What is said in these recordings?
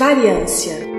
Variância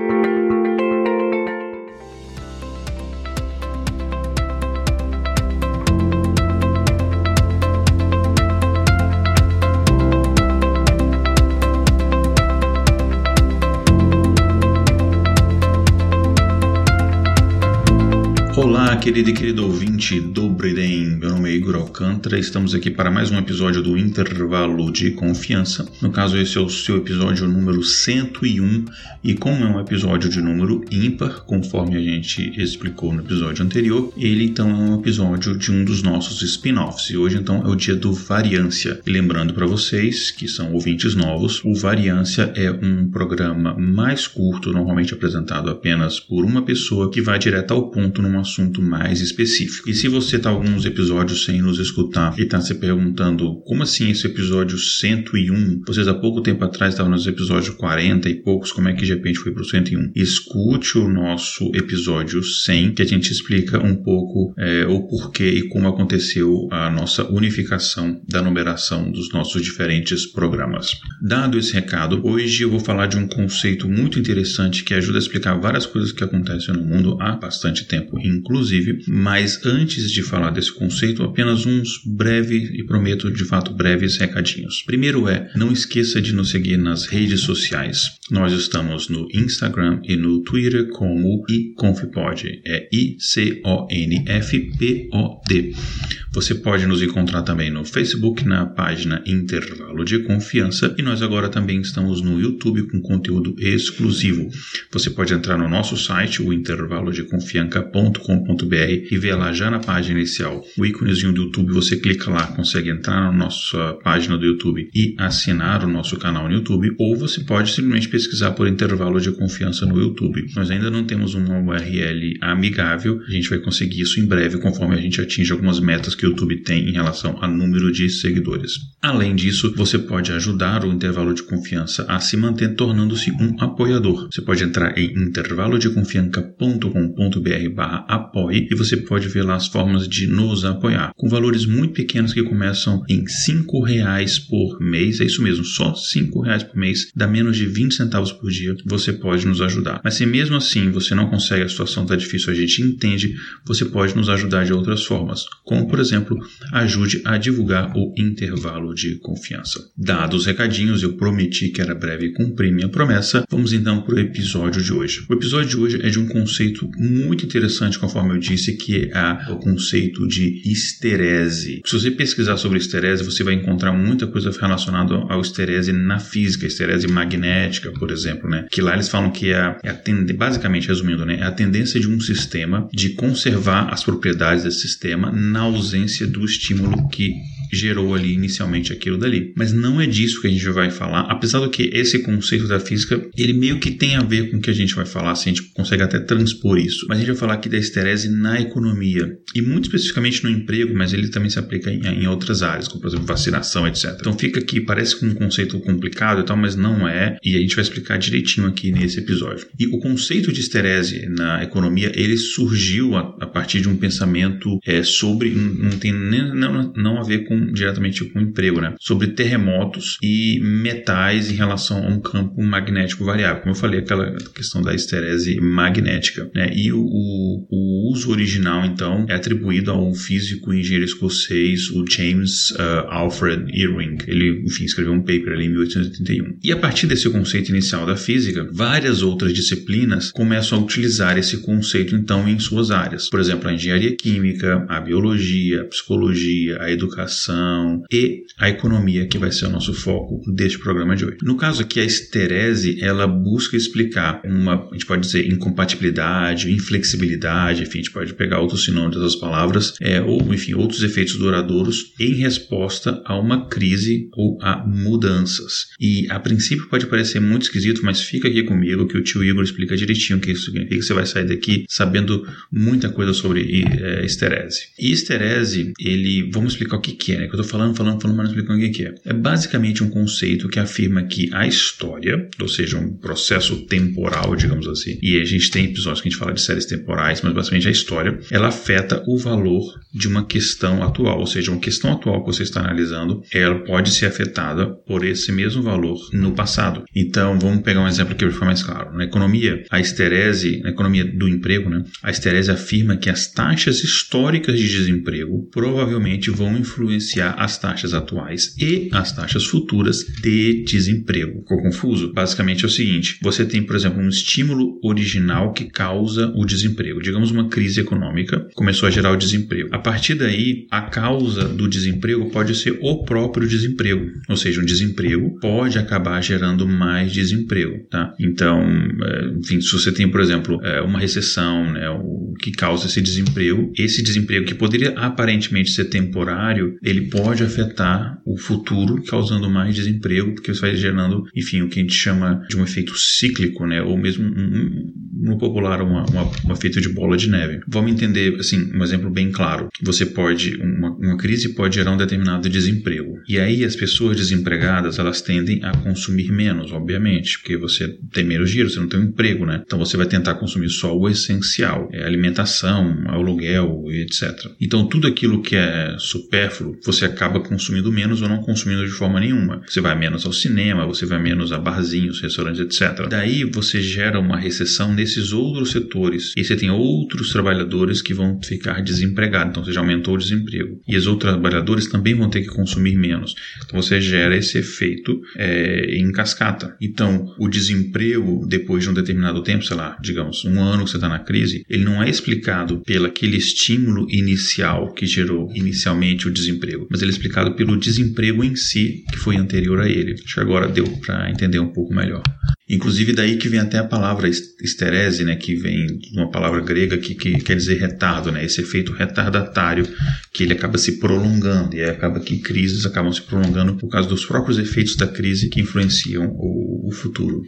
querido e querido ouvinte do Briden, meu nome é Igor Alcântara, estamos aqui para mais um episódio do Intervalo de Confiança. No caso, esse é o seu episódio número 101, e como é um episódio de número ímpar, conforme a gente explicou no episódio anterior, ele então é um episódio de um dos nossos spin-offs, e hoje então é o dia do Variância. E lembrando para vocês, que são ouvintes novos, o Variância é um programa mais curto, normalmente apresentado apenas por uma pessoa, que vai direto ao ponto num assunto mais específico. E se você está alguns episódios sem nos escutar e está se perguntando como assim esse episódio 101? Vocês há pouco tempo atrás estavam nos episódios 40 e poucos, como é que de repente foi para o 101? Escute o nosso episódio 100, que a gente explica um pouco é, o porquê e como aconteceu a nossa unificação da numeração dos nossos diferentes programas. Dado esse recado, hoje eu vou falar de um conceito muito interessante que ajuda a explicar várias coisas que acontecem no mundo há bastante tempo, inclusive mas antes de falar desse conceito, apenas uns breves e prometo de fato breves recadinhos. Primeiro é, não esqueça de nos seguir nas redes sociais. Nós estamos no Instagram e no Twitter como iconfpod, é I-C-O-N-F-P-O-D. Você pode nos encontrar também no Facebook na página Intervalo de Confiança e nós agora também estamos no YouTube com conteúdo exclusivo. Você pode entrar no nosso site, o intervalodeconfianca.com.br e ver lá já na página inicial o íconezinho do YouTube. Você clica lá, consegue entrar na nossa página do YouTube e assinar o nosso canal no YouTube, ou você pode simplesmente pesquisar por intervalo de confiança no YouTube. Nós ainda não temos uma URL amigável, a gente vai conseguir isso em breve conforme a gente atinge algumas metas que o YouTube tem em relação a número de seguidores. Além disso, você pode ajudar o intervalo de confiança a se manter tornando-se um apoiador. Você pode entrar em intervalodeconfianca.com.br/apoie e você pode ver lá as formas de nos apoiar, com valores muito pequenos que começam em cinco reais por mês. É isso mesmo, só cinco reais por mês, dá menos de 20 centavos por dia. Você pode nos ajudar. Mas se mesmo assim você não consegue, a situação está difícil, a gente entende, você pode nos ajudar de outras formas, como por exemplo, ajude a divulgar o intervalo de confiança. Dados os recadinhos, eu prometi que era breve e cumpri minha promessa. Vamos então para o episódio de hoje. O episódio de hoje é de um conceito muito interessante, conforme eu disse, que é o conceito de esterese. Se você pesquisar sobre esterese, você vai encontrar muita coisa relacionada ao esterese na física, esterese magnética, por exemplo, né? Que lá eles falam que é, é a tende... basicamente resumindo, né? É a tendência de um sistema de conservar as propriedades desse sistema na ausência do estímulo que gerou ali inicialmente aquilo dali. Mas não é disso que a gente vai falar, apesar do que esse conceito da física, ele meio que tem a ver com o que a gente vai falar, se a gente consegue até transpor isso. Mas a gente vai falar aqui da esterese na economia, e muito especificamente no emprego, mas ele também se aplica em, em outras áreas, como por exemplo vacinação, etc. Então fica aqui, parece um conceito complicado e tal, mas não é, e a gente vai explicar direitinho aqui nesse episódio. E o conceito de esterese na economia, ele surgiu a, a partir de um pensamento é, sobre, não tem nem, não, não a ver com diretamente com o emprego, né? Sobre terremotos e metais em relação a um campo magnético variável. Como eu falei, aquela questão da esterese magnética, né? E o, o uso original, então, é atribuído a um físico e engenheiro escocês, o James uh, Alfred Irving. Ele, enfim, escreveu um paper ali em 1881. E a partir desse conceito inicial da física, várias outras disciplinas começam a utilizar esse conceito, então, em suas áreas. Por exemplo, a engenharia química, a biologia, a psicologia, a educação, e a economia, que vai ser o nosso foco deste programa de hoje. No caso aqui, a esterese, ela busca explicar uma, a gente pode dizer, incompatibilidade, inflexibilidade, enfim, a gente pode pegar outros sinônimos das palavras, é, ou, enfim, outros efeitos duradouros em resposta a uma crise ou a mudanças. E, a princípio, pode parecer muito esquisito, mas fica aqui comigo que o tio Igor explica direitinho o que isso significa. Você vai sair daqui sabendo muita coisa sobre é, esterese. E esterese, ele, vamos explicar o que, que é, né? Que eu estou falando, falando, falando, mas não explicando o que é. É basicamente um conceito que afirma que a história, ou seja, um processo temporal, digamos assim, e a gente tem episódios que a gente fala de séries temporais, mas basicamente a história, ela afeta o valor de uma questão atual, ou seja, uma questão atual que você está analisando, ela pode ser afetada por esse mesmo valor no passado. Então, vamos pegar um exemplo aqui para ficar mais claro. Na economia, a esterese, na economia do emprego, né, a esterese afirma que as taxas históricas de desemprego provavelmente vão influenciar as taxas atuais e as taxas futuras de desemprego. Ficou confuso? Basicamente é o seguinte: você tem, por exemplo, um estímulo original que causa o desemprego. Digamos uma crise econômica começou a gerar o desemprego. A partir daí, a causa do desemprego pode ser o próprio desemprego, ou seja, um desemprego pode acabar gerando mais desemprego, tá? Então, é, enfim, se você tem, por exemplo, é, uma recessão, né, o que causa esse desemprego, esse desemprego que poderia aparentemente ser temporário, ele pode afetar o futuro, causando mais desemprego, porque você vai gerando, enfim, o que a gente chama de um efeito cíclico, né, ou mesmo um, no popular uma, uma, um efeito de bola de neve. Vamos entender, assim, um exemplo bem claro. Você pode, uma, uma crise pode gerar um determinado desemprego. E aí as pessoas desempregadas, elas tendem a consumir menos, obviamente, porque você tem menos dinheiro, você não tem um emprego, né? Então você vai tentar consumir só o essencial, é alimentação, aluguel, etc. Então tudo aquilo que é supérfluo, você acaba consumindo menos ou não consumindo de forma nenhuma. Você vai menos ao cinema, você vai menos a barzinhos, restaurantes, etc. Daí você gera uma recessão nesse esses outros setores e você tem outros trabalhadores que vão ficar desempregados, então você já aumentou o desemprego. E os outros trabalhadores também vão ter que consumir menos. Então você gera esse efeito é, em cascata. Então o desemprego, depois de um determinado tempo, sei lá, digamos, um ano que você está na crise, ele não é explicado pelo aquele estímulo inicial que gerou inicialmente o desemprego, mas ele é explicado pelo desemprego em si que foi anterior a ele. Acho que agora deu para entender um pouco melhor. Inclusive daí que vem até a palavra esterese, né, que vem de uma palavra grega que, que quer dizer retardo, né, esse efeito retardatário que ele acaba se prolongando e acaba que crises acabam se prolongando por causa dos próprios efeitos da crise que influenciam o, o futuro.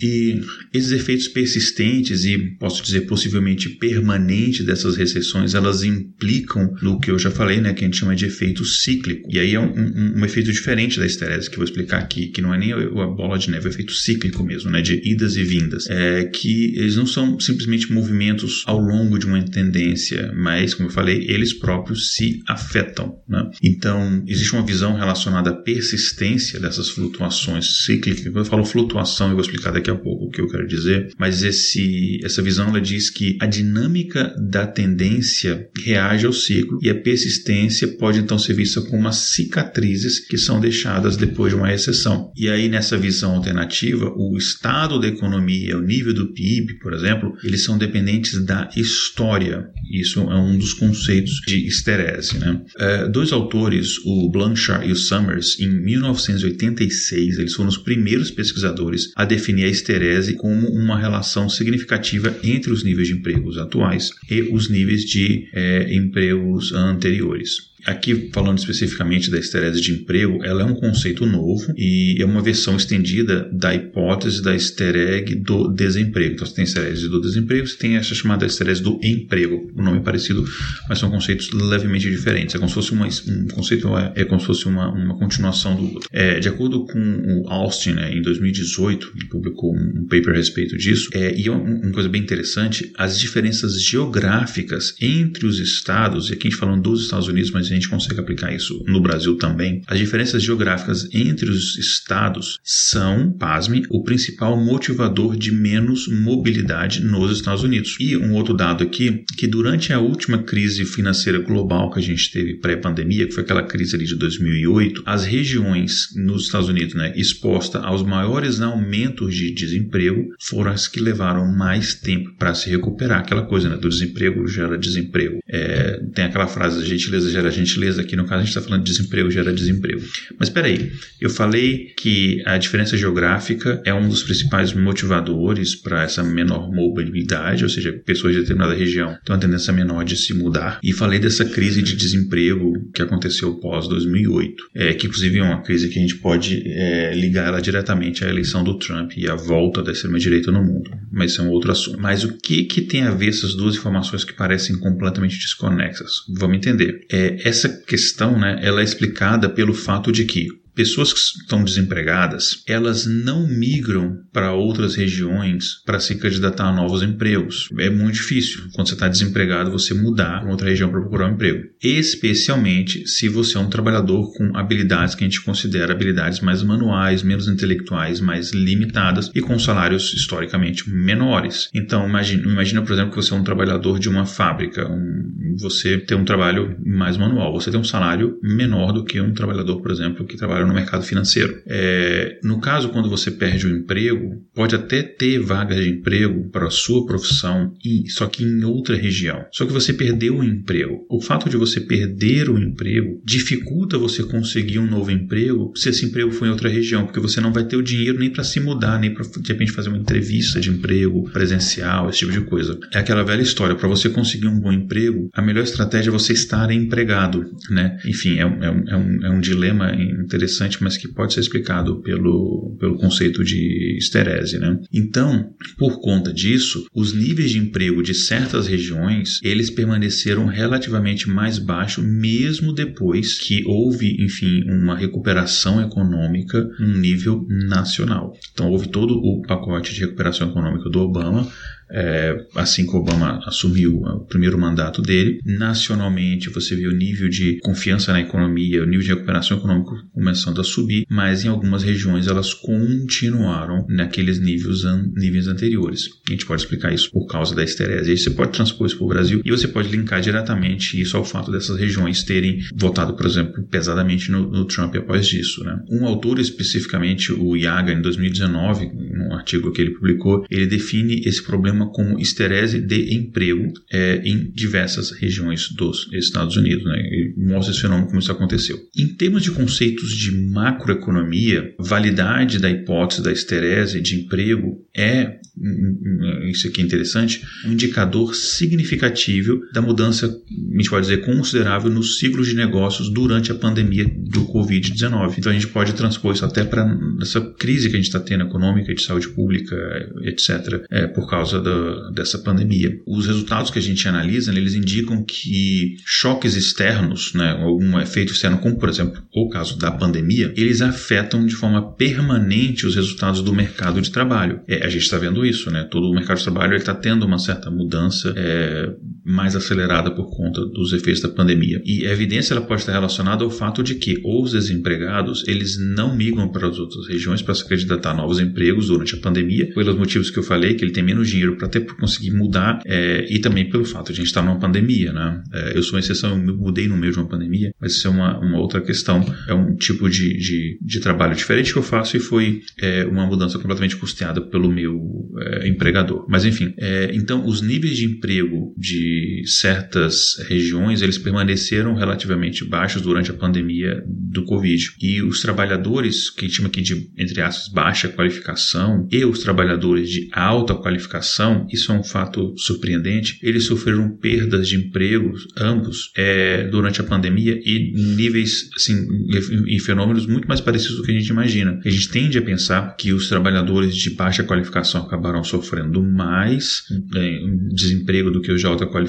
E esses efeitos persistentes e posso dizer possivelmente permanentes dessas recessões, elas implicam no que eu já falei, né, que a gente chama de efeito cíclico. E aí é um, um, um efeito diferente da esterese que eu vou explicar aqui, que não é nem a bola de neve, é o efeito cíclico mesmo né, de idas e vindas, é que eles não são simplesmente movimentos ao longo de uma tendência, mas, como eu falei, eles próprios se afetam. Né? Então, existe uma visão relacionada à persistência dessas flutuações cíclicas. Quando eu falo flutuação, eu vou explicar daqui a pouco o que eu quero dizer, mas esse, essa visão ela diz que a dinâmica da tendência reage ao ciclo e a persistência pode então ser vista como as cicatrizes que são deixadas depois de uma recessão. E aí, nessa visão alternativa, o estado da economia, o nível do PIB, por exemplo, eles são dependentes da história. Isso é um dos conceitos de esterese. Né? É, dois autores, o Blanchard e o Summers, em 1986, eles foram os primeiros pesquisadores a definir a esterese como uma relação significativa entre os níveis de empregos atuais e os níveis de é, empregos anteriores. Aqui, falando especificamente da esterese de emprego, ela é um conceito novo e é uma versão estendida da hipótese da estereg do desemprego. Então, você tem a esterese do desemprego, você tem essa chamada esterese do emprego. O nome é parecido, mas são conceitos levemente diferentes. É como se fosse uma, um conceito, é, é como se fosse uma, uma continuação do outro. É, de acordo com o Austin, né, em 2018, ele publicou um paper a respeito disso, é, e é uma coisa bem interessante, as diferenças geográficas entre os estados, e aqui a gente falando dos Estados Unidos, mas a gente consegue aplicar isso no Brasil também, as diferenças geográficas entre os estados são, pasme, o principal motivador de menos mobilidade nos Estados Unidos. E um outro dado aqui, que durante a última crise financeira global que a gente teve pré-pandemia, que foi aquela crise ali de 2008, as regiões nos Estados Unidos, né, expostas aos maiores aumentos de desemprego, foram as que levaram mais tempo para se recuperar. Aquela coisa, né, do desemprego gera desemprego. É, tem aquela frase, a gentileza gera gentileza aqui, no caso a gente está falando de desemprego gera desemprego. Mas espera aí, eu falei que a diferença geográfica é um dos principais motivadores para essa menor mobilidade, ou seja, pessoas de determinada região têm uma tendência menor de se mudar. E falei dessa crise de desemprego que aconteceu pós 2008, é, que inclusive é uma crise que a gente pode é, ligar ela diretamente à eleição do Trump e à volta da extrema-direita no mundo. Mas isso é um outro assunto. Mas o que, que tem a ver essas duas informações que parecem completamente desconexas? Vamos entender. É, essa questão, né, ela é explicada pelo fato de que pessoas que estão desempregadas, elas não migram para outras regiões para se candidatar a novos empregos. É muito difícil, quando você está desempregado, você mudar para outra região para procurar um emprego. Especialmente se você é um trabalhador com habilidades que a gente considera habilidades mais manuais, menos intelectuais, mais limitadas e com salários historicamente menores. Então, imagina, imagina por exemplo, que você é um trabalhador de uma fábrica, um, você tem um trabalho mais manual, você tem um salário menor do que um trabalhador, por exemplo, que trabalha no mercado financeiro. É, no caso, quando você perde o emprego, pode até ter vagas de emprego para a sua profissão, só que em outra região. Só que você perdeu o emprego. O fato de você perder o emprego dificulta você conseguir um novo emprego se esse emprego for em outra região, porque você não vai ter o dinheiro nem para se mudar, nem para de repente fazer uma entrevista de emprego presencial, esse tipo de coisa. É aquela velha história, para você conseguir um bom emprego, a melhor estratégia é você estar empregado, né? Enfim, é, é, um, é, um, é um dilema interessante, mas que pode ser explicado pelo, pelo conceito de esterese, né? Então, por conta disso, os níveis de emprego de certas regiões, eles permaneceram relativamente mais baixos mesmo depois que houve, enfim, uma recuperação econômica em nível nacional. Então, houve todo o pacote de recuperação econômica do Obama, é, assim que Obama assumiu o primeiro mandato dele. Nacionalmente, você vê o nível de confiança na economia, o nível de recuperação econômica começando a subir, mas em algumas regiões elas continuaram naqueles níveis, an níveis anteriores. A gente pode explicar isso por causa da esterese. Você pode transpor isso para o Brasil e você pode linkar diretamente isso ao fato dessas regiões terem votado, por exemplo, pesadamente no, no Trump após isso. Né? Um autor especificamente, o Yaga, em 2019, num artigo que ele publicou, ele define esse problema como esterese de emprego é, em diversas regiões dos Estados Unidos. Né? Mostra esse fenômeno como isso aconteceu. Em termos de conceitos de macroeconomia, validade da hipótese da esterese de emprego é, isso aqui é interessante, um indicador significativo da mudança, a gente pode dizer, considerável nos ciclos de negócios durante a pandemia do Covid-19. Então a gente pode transpor isso até para essa crise que a gente está tendo econômica, de saúde pública, etc., é, por causa da dessa pandemia. Os resultados que a gente analisa, né, eles indicam que choques externos, né, algum efeito externo, como por exemplo o caso da pandemia, eles afetam de forma permanente os resultados do mercado de trabalho. É, a gente está vendo isso, né? Todo o mercado de trabalho está tendo uma certa mudança é, mais acelerada por conta dos efeitos da pandemia. E a evidência ela pode estar relacionada ao fato de que os desempregados eles não migram para as outras regiões para se candidatar a novos empregos durante a pandemia, pelos motivos que eu falei, que ele tem menos dinheiro para ter conseguir mudar é, e também pelo fato de a gente estar numa pandemia, né? É, eu sou uma exceção, eu mudei no meio de uma pandemia, mas isso é uma, uma outra questão. É um tipo de, de, de trabalho diferente que eu faço e foi é, uma mudança completamente custeada pelo meu é, empregador. Mas enfim, é, então os níveis de emprego de certas regiões eles permaneceram relativamente baixos durante a pandemia do Covid e os trabalhadores que a gente chama aqui de entre aspas baixa qualificação e os trabalhadores de alta qualificação isso é um fato surpreendente, eles sofreram perdas de empregos, ambos, é, durante a pandemia e níveis, assim, em fenômenos muito mais parecidos do que a gente imagina. A gente tende a pensar que os trabalhadores de baixa qualificação acabaram sofrendo mais é, desemprego do que os de alta qualificação,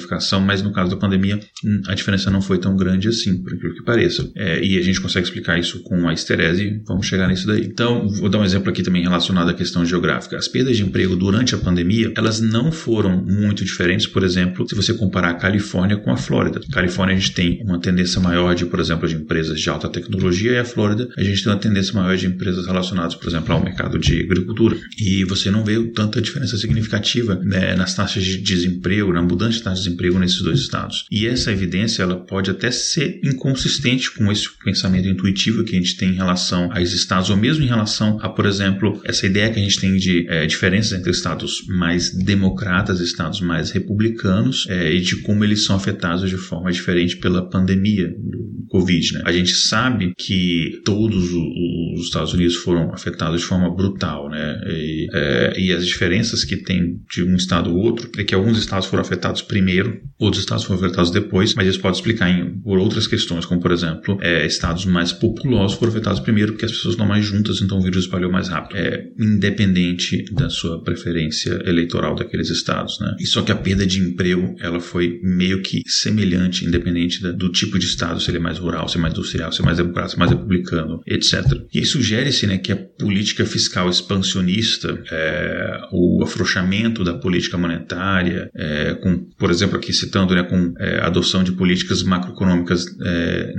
mas no caso da pandemia hum, a diferença não foi tão grande assim, por aquilo que pareça. É, e a gente consegue explicar isso com a esterese, vamos chegar nisso daí. Então, vou dar um exemplo aqui também relacionado à questão geográfica. As perdas de emprego durante a pandemia, elas não foram muito diferentes, por exemplo, se você comparar a Califórnia com a Flórida. A Califórnia a gente tem uma tendência maior de, por exemplo, de empresas de alta tecnologia e a Flórida a gente tem uma tendência maior de empresas relacionadas, por exemplo, ao mercado de agricultura. E você não vê tanta diferença significativa né, nas taxas de desemprego, na mudança de taxa de desemprego nesses dois estados. E essa evidência ela pode até ser inconsistente com esse pensamento intuitivo que a gente tem em relação a esses estados, ou mesmo em relação a, por exemplo, essa ideia que a gente tem de é, diferenças entre estados mais democratas, estados mais republicanos, é, e de como eles são afetados de forma diferente pela pandemia do Covid. Né? A gente sabe que todos os os Estados Unidos foram afetados de forma brutal, né? E, é, e as diferenças que tem de um estado ao outro é que alguns estados foram afetados primeiro, outros estados foram afetados depois, mas isso pode explicar em, por outras questões, como por exemplo, é, estados mais populosos foram afetados primeiro porque as pessoas estão mais juntas, então o vírus espalhou mais rápido, é, independente da sua preferência eleitoral daqueles estados, né? E só que a perda de emprego ela foi meio que semelhante, independente da, do tipo de estado, se ele é mais rural, se é mais industrial, se é mais democrático, se é mais republicano, etc. E sugere-se né, que a política fiscal expansionista, é, o afrouxamento da política monetária, é, com, por exemplo, aqui citando, né, com é, adoção de políticas macroeconômicas é,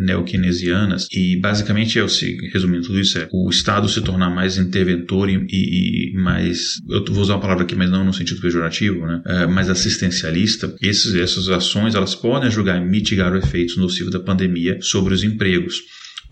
e basicamente, é, resumindo tudo isso, é o Estado se tornar mais interventor e, e mais, eu vou usar uma palavra aqui, mas não no sentido pejorativo, né, é, mais assistencialista, esses, essas ações elas podem ajudar a mitigar os efeitos nocivos da pandemia sobre os empregos.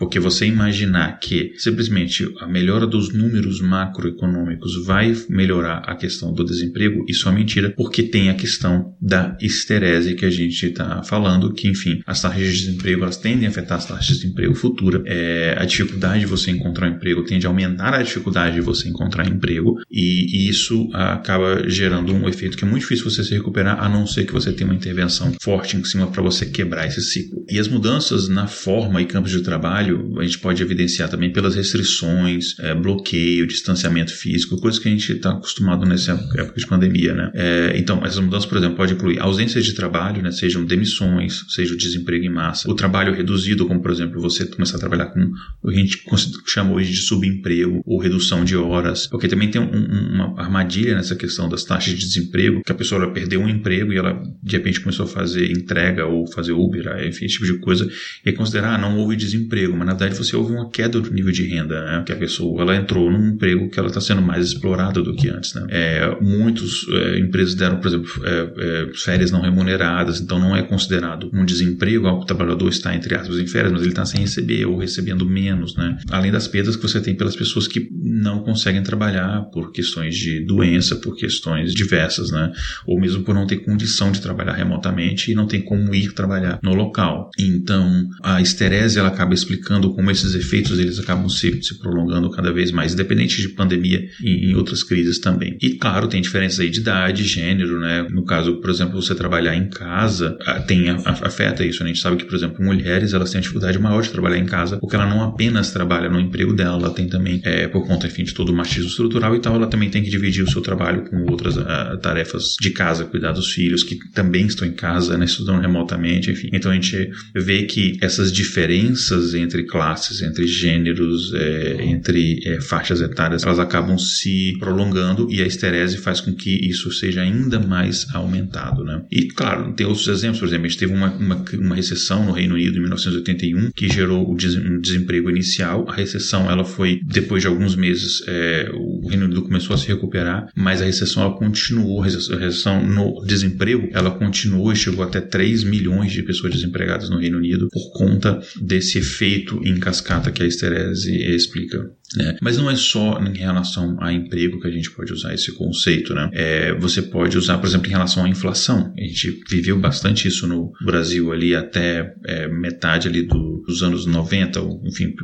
Porque você imaginar que simplesmente a melhora dos números macroeconômicos vai melhorar a questão do desemprego, isso é mentira, porque tem a questão da esterese que a gente está falando, que enfim, as taxas de desemprego elas tendem a afetar as taxas de emprego futura, é, a dificuldade de você encontrar um emprego tende a aumentar a dificuldade de você encontrar emprego, e, e isso acaba gerando um efeito que é muito difícil você se recuperar, a não ser que você tenha uma intervenção forte em cima para você quebrar esse ciclo. E as mudanças na forma e campos de trabalho trabalho, a gente pode evidenciar também pelas restrições, é, bloqueio, distanciamento físico, coisas que a gente está acostumado nessa época de pandemia, né? É, então, essas mudanças, por exemplo, pode incluir ausências de trabalho, né? Sejam demissões, seja o desemprego em massa, o trabalho reduzido, como por exemplo, você começar a trabalhar com o que a gente chama hoje de subemprego ou redução de horas, porque também tem um, uma armadilha nessa questão das taxas de desemprego, que a pessoa perdeu um emprego e ela de repente começou a fazer entrega ou fazer Uber, enfim, esse tipo de coisa, e considerar, ah, não houve desemprego, mas na verdade você houve uma queda do nível de renda, né? Que a pessoa ela entrou num emprego que ela está sendo mais explorada do que antes, né? É, muitos é, empresas deram, por exemplo, é, é, férias não remuneradas, então não é considerado um desemprego, o trabalhador está entre aspas em férias, mas ele está sem receber ou recebendo menos, né? Além das perdas que você tem pelas pessoas que não conseguem trabalhar por questões de doença, por questões diversas, né? Ou mesmo por não ter condição de trabalhar remotamente e não tem como ir trabalhar no local. Então, a esterese ela acaba explicando como esses efeitos eles acabam se, se prolongando cada vez mais, independente de pandemia e em outras crises também. E claro, tem diferenças aí de idade, gênero, né? No caso, por exemplo, você trabalhar em casa, tem afeta isso. Né? A gente sabe que, por exemplo, mulheres elas têm a dificuldade maior de trabalhar em casa, porque ela não apenas trabalha no emprego dela, ela tem também, é, por conta, enfim, de todo o machismo estrutural e tal, ela também tem que dividir o seu trabalho com outras uh, tarefas de casa, cuidar dos filhos que também estão em casa, né, estudando remotamente, enfim. Então a gente vê que essas diferenças entre entre classes, entre gêneros, é, entre é, faixas etárias, elas acabam se prolongando e a esterese faz com que isso seja ainda mais aumentado. Né? E, claro, tem outros exemplos, por exemplo, a gente teve uma, uma, uma recessão no Reino Unido em 1981 que gerou o desemprego inicial. A recessão ela foi, depois de alguns meses, é, o Reino Unido começou a se recuperar, mas a recessão ela continuou, a recessão no desemprego, ela continuou e chegou até 3 milhões de pessoas desempregadas no Reino Unido por conta desse efeito efeito em cascata que a esterese explica. Né? Mas não é só em relação a emprego que a gente pode usar esse conceito. Né? É, você pode usar, por exemplo, em relação à inflação. A gente viveu bastante isso no Brasil ali até é, metade ali do, dos anos 90, ou, enfim,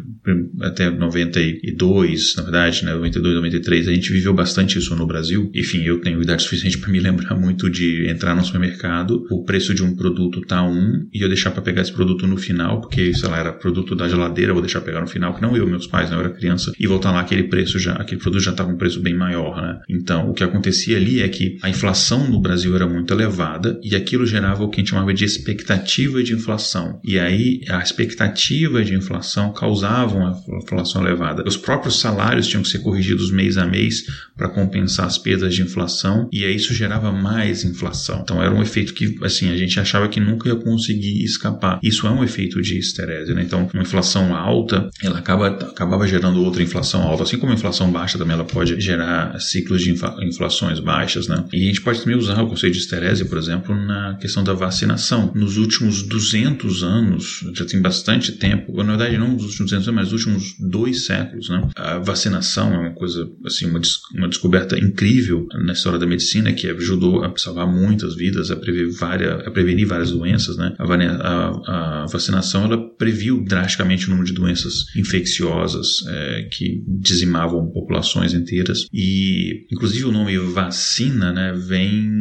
até 92, na verdade, né? 92, 93. A gente viveu bastante isso no Brasil. Enfim, eu tenho idade suficiente para me lembrar muito de entrar no supermercado, o preço de um produto tá um e eu deixar para pegar esse produto no final, porque, sei lá, era produto da geladeira, vou deixar pegar no final, que não eu, meus pais, né? eu era criança e voltar lá aquele preço já, aquele produto já estava com um preço bem maior, né? Então, o que acontecia ali é que a inflação no Brasil era muito elevada e aquilo gerava o que a gente chamava de expectativa de inflação. E aí, a expectativa de inflação causava uma inflação elevada. Os próprios salários tinham que ser corrigidos mês a mês para compensar as perdas de inflação e aí isso gerava mais inflação. Então, era um efeito que, assim, a gente achava que nunca ia conseguir escapar. Isso é um efeito de esterese, né? Então, uma inflação alta, ela acaba, acabava gerando outra inflação alta, assim como a inflação baixa também ela pode gerar ciclos de inflações baixas, né? E a gente pode também usar o conceito de esterese, por exemplo, na questão da vacinação. Nos últimos 200 anos, já tem bastante tempo, na verdade não nos últimos 200 anos, nos últimos dois séculos. Né? A vacinação é uma coisa, assim, uma, des uma descoberta incrível na história da medicina que ajudou a salvar muitas vidas, a, prever várias, a prevenir várias doenças. Né? A, a, a vacinação ela previu drasticamente o número de doenças infecciosas é, que dizimavam populações inteiras e, inclusive, o nome vacina né, vem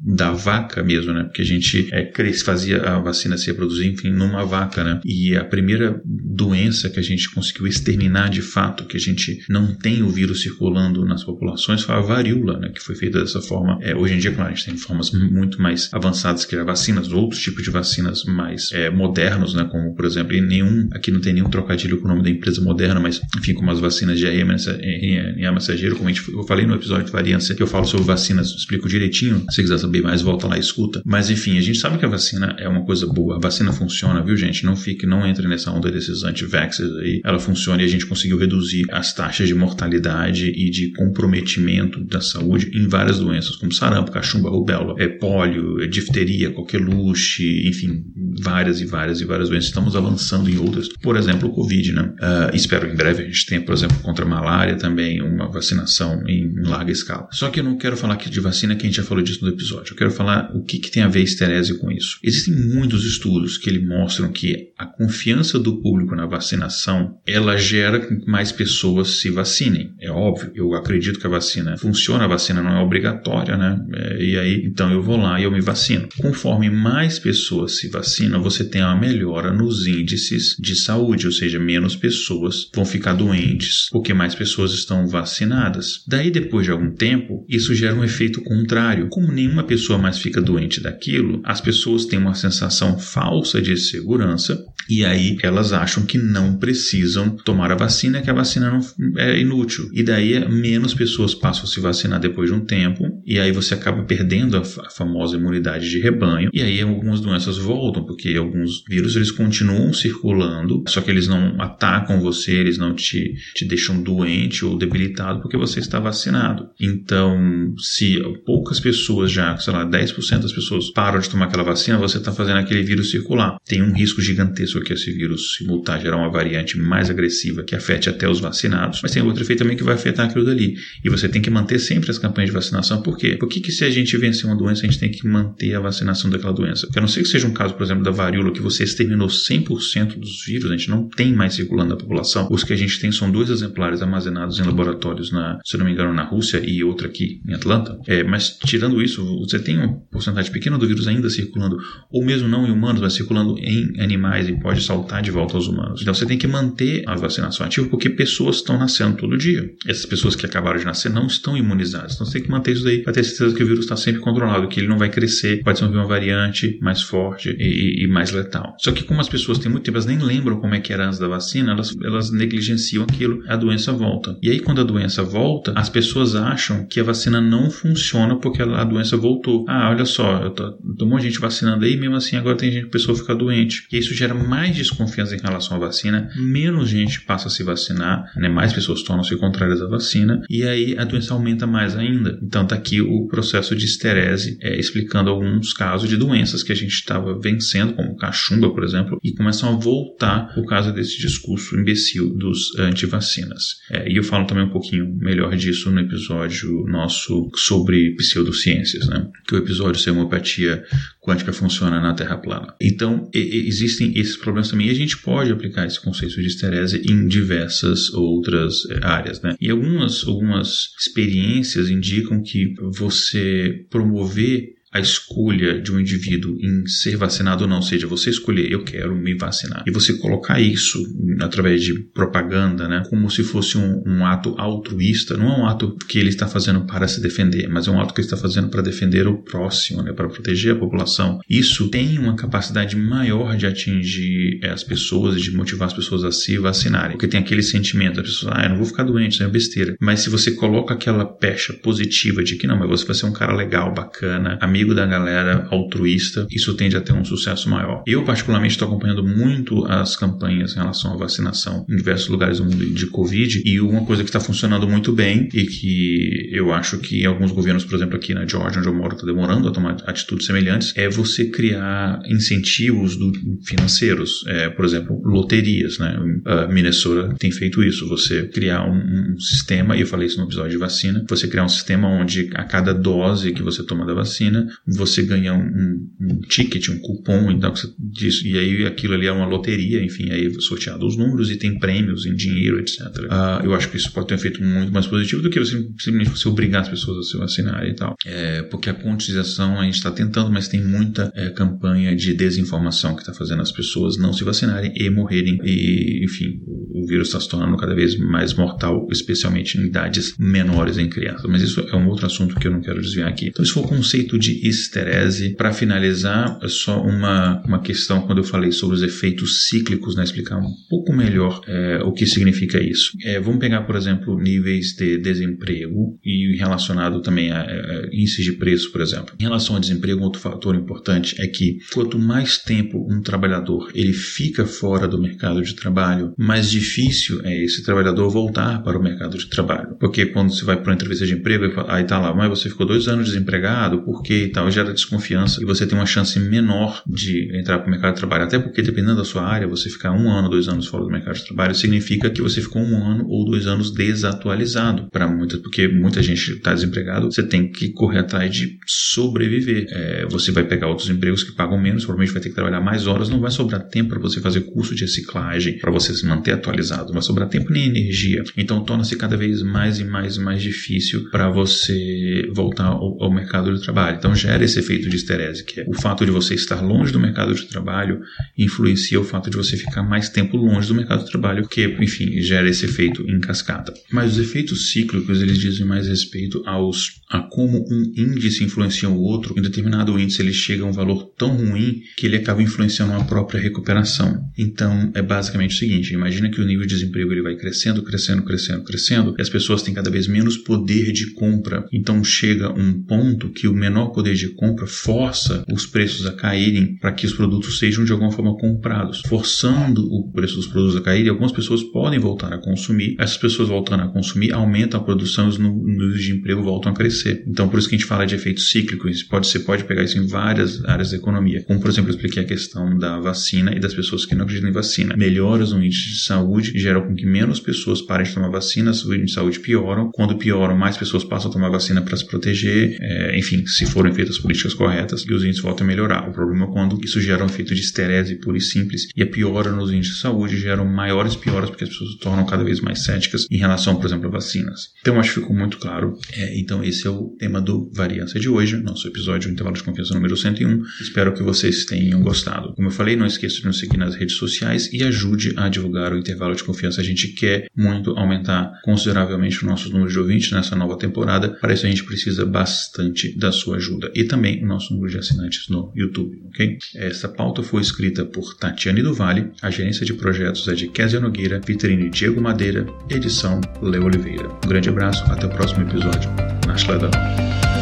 da vaca mesmo, né? Porque a gente é, fazia a vacina se reproduzir, enfim, numa vaca, né? E a primeira doença que a gente conseguiu exterminar de fato, que a gente não tem o vírus circulando nas populações, foi a varíola, né? Que foi feita dessa forma. É, hoje em dia, claro, a gente tem formas muito mais avançadas que a vacinas, outros tipos de vacinas mais é, modernos, né? Como, por exemplo, nenhum, aqui não tem nenhum trocadilho com o nome da empresa moderna, mas, enfim, como as vacinas de RNA mensageiro, como a gente, eu falei no episódio de variância, que eu falo sobre vacinas, explico direitinho. Se quiser saber mais, volta lá e escuta. Mas, enfim, a gente sabe que a vacina é uma coisa boa. A vacina funciona, viu, gente? Não fique, não entre nessa onda desses anti-vaxxers aí. Ela funciona e a gente conseguiu reduzir as taxas de mortalidade e de comprometimento da saúde em várias doenças, como sarampo, cachumba, rubéola, é pólio, é difteria, coqueluche, enfim, várias e várias e várias doenças. Estamos avançando em outras. Por exemplo, o Covid, né? Uh, espero em breve a gente tenha, por exemplo, contra a malária também uma vacinação em, larga escala. Só que eu não quero falar aqui de vacina, que a gente já falou disso no episódio. Eu quero falar o que, que tem a ver esterese com isso. Existem muitos estudos que ele mostram que a confiança do público na vacinação ela gera que mais pessoas se vacinem. É óbvio, eu acredito que a vacina funciona, a vacina não é obrigatória, né? É, e aí, então eu vou lá e eu me vacino. Conforme mais pessoas se vacinam, você tem uma melhora nos índices de saúde, ou seja, menos pessoas vão ficar doentes porque mais pessoas estão vacinadas. Daí, depois de algum tempo, isso gera um efeito contrário. Como nenhuma pessoa mais fica doente daquilo, as pessoas têm uma sensação falsa de segurança e aí elas acham que não precisam tomar a vacina, que a vacina não é inútil. E daí menos pessoas passam a se vacinar depois de um tempo, e aí você acaba perdendo a famosa imunidade de rebanho, e aí algumas doenças voltam, porque alguns vírus eles continuam circulando, só que eles não atacam você, eles não te, te deixam doente ou debilitado porque você está vacinado. Então, se poucas pessoas já, sei lá, 10% das pessoas param de tomar aquela vacina, você está fazendo aquele vírus circular. Tem um risco gigantesco que esse vírus se mutar, gerar uma variante mais agressiva que afete até os vacinados, mas tem outro efeito também que vai afetar aquilo dali. E você tem que manter sempre as campanhas de vacinação. Por quê? Por que, que se a gente vencer uma doença, a gente tem que manter a vacinação daquela doença? Porque a não ser que seja um caso, por exemplo, da varíola, que você exterminou 100% dos vírus, a gente não tem mais circulando na população. Os que a gente tem são dois exemplares armazenados em laboratórios, na, se não me engano, na Rússia e outra aqui em Atlanta. É, mas tirando isso, você tem uma porcentagem pequena do vírus ainda circulando, ou mesmo não em humanos, mas circulando em animais e pode saltar de volta aos humanos. Então você tem que manter a vacinação ativa porque pessoas estão nascendo todo dia. Essas pessoas que acabaram de nascer não estão imunizadas. Então você tem que manter isso daí para ter certeza que o vírus está sempre controlado, que ele não vai crescer, pode ser uma variante mais forte e, e, mais letal. Só que como as pessoas têm muito tempo, elas nem lembram como é que era antes da vacina, elas, elas negligenciam aquilo, a doença volta. E aí quando a doença volta, as pessoas acham que a vacina não funciona porque a, doença voltou. Ah, olha só, eu tô, de gente vacinando aí, mesmo assim agora tem gente, pessoa ficar doente. E isso gera mais desconfiança em relação à vacina, menos gente passa a se vacinar, né? mais pessoas tornam-se contrárias à vacina, e aí a doença aumenta mais ainda. Então tá aqui o processo de esterese, é, explicando alguns casos de doenças que a gente estava vencendo, como cachumba, por exemplo, e começam a voltar por causa desse discurso imbecil dos antivacinas. É, e eu falo também um pouquinho melhor disso no episódio nosso sobre pseudociências, né? Que o episódio se homeopatia quântica funciona na Terra plana. Então, e, existem esses problemas também, e a gente pode aplicar esse conceito de esterese em diversas outras eh, áreas, né? E algumas, algumas experiências indicam que você promover a escolha de um indivíduo em ser vacinado ou não, seja, você escolher eu quero me vacinar e você colocar isso através de propaganda, né, como se fosse um, um, ato altruísta, não é um ato que ele está fazendo para se defender, mas é um ato que ele está fazendo para defender o próximo, né, para proteger a população. Isso tem uma capacidade maior de atingir é, as pessoas, de motivar as pessoas a se vacinarem, porque tem aquele sentimento, as pessoas, ah, eu não vou ficar doente, isso é besteira. Mas se você coloca aquela pecha positiva de que não, mas você vai ser um cara legal, bacana, amigo amigo da galera altruísta, isso tende a ter um sucesso maior. Eu, particularmente, estou acompanhando muito as campanhas em relação à vacinação em diversos lugares do mundo de Covid e uma coisa que está funcionando muito bem e que eu acho que alguns governos, por exemplo, aqui na Georgia, onde eu moro, estão demorando a tomar atitudes semelhantes, é você criar incentivos do, financeiros. É, por exemplo, loterias, né? A Minnesota tem feito isso. Você criar um, um sistema, e eu falei isso no episódio de vacina, você criar um sistema onde a cada dose que você toma da vacina, você ganha um, um ticket, um cupom, então você diz, e aí aquilo ali é uma loteria, enfim, aí é sorteado os números e tem prêmios em dinheiro, etc. Ah, eu acho que isso pode ter um efeito muito mais positivo do que você simplesmente você obrigar as pessoas a se vacinarem e tal. É, porque a conscientização a gente está tentando, mas tem muita é, campanha de desinformação que está fazendo as pessoas não se vacinarem e morrerem. E, enfim, o vírus está se tornando cada vez mais mortal, especialmente em idades menores em crianças. Mas isso é um outro assunto que eu não quero desviar aqui. Então, esse foi o conceito de esterese. Para finalizar, é só uma, uma questão quando eu falei sobre os efeitos cíclicos, né? explicar um pouco melhor é, o que significa isso. É, vamos pegar, por exemplo, níveis de desemprego e relacionado também a, a índices de preço, por exemplo. Em relação ao desemprego, outro fator importante é que quanto mais tempo um trabalhador ele fica fora do mercado de trabalho, mais difícil é esse trabalhador voltar para o mercado de trabalho. Porque quando você vai para uma entrevista de emprego, aí tá lá, mas você ficou dois anos desempregado, por quê e tal, gera desconfiança e você tem uma chance menor de entrar para o mercado de trabalho. Até porque, dependendo da sua área, você ficar um ano, dois anos fora do mercado de trabalho significa que você ficou um ano ou dois anos desatualizado para muitas, porque muita gente está desempregado, você tem que correr atrás de sobreviver. É, você vai pegar outros empregos que pagam menos, provavelmente vai ter que trabalhar mais horas, não vai sobrar tempo para você fazer curso de reciclagem, para você se manter atualizado, não vai sobrar tempo nem energia. Então torna-se cada vez mais e mais e mais difícil para você voltar ao, ao, mercado de trabalho. Então gera esse efeito de esterese, que é o fato de você estar longe do mercado de trabalho influencia o fato de você ficar mais tempo longe do mercado de trabalho, que, enfim, gera esse efeito em cascata. Mas os efeitos cíclicos, eles dizem mais respeito aos a como um índice influencia o outro. Em determinado índice ele chega a um valor tão ruim que ele acaba influenciando a própria recuperação. Então, é basicamente o seguinte, imagina que o nível de desemprego ele vai crescendo, crescendo, crescendo, crescendo, e as pessoas têm cada vez menos poder de compra. Então, chega um ponto que o menor poder de compra força os preços a caírem para que os produtos sejam de alguma forma comprados, forçando o preço dos produtos a cair. Algumas pessoas podem voltar a consumir. Essas pessoas voltando a consumir aumentam a produção e os níveis de emprego voltam a crescer. Então, por isso que a gente fala de efeito cíclico. Isso pode, você pode pegar isso em várias áreas da economia. Como, por exemplo, eu expliquei a questão da vacina e das pessoas que não acreditam em vacina. Melhoras no índice de saúde geram com que menos pessoas parem de tomar vacina, os índices de saúde pioram. Quando pioram, mais pessoas passam a tomar vacina para se proteger. É, enfim, se forem feitas políticas corretas, e os índices voltam a melhorar. O problema é quando isso gera um efeito de esterese pura e simples e a piora nos índices de saúde geram maiores pioras porque as pessoas se tornam cada vez mais céticas em relação, por exemplo, a vacinas. Então, acho que ficou muito claro. É, então, esse é o tema do Variância de hoje, nosso episódio Intervalo de Confiança número 101. Espero que vocês tenham gostado. Como eu falei, não esqueça de nos seguir nas redes sociais e ajude a divulgar o Intervalo de Confiança. A gente quer muito aumentar consideravelmente os nossos números de ouvintes nessa nova temporada. Para isso, a gente precisa bastante da sua ajuda e também o nosso número de assinantes no YouTube, ok? Essa pauta foi escrita por Tatiane do Vale, a gerência de projetos é de Kézia Nogueira, Vitrine Diego Madeira, edição Leo Oliveira. Um grande abraço, até o próximo episódio. Nashla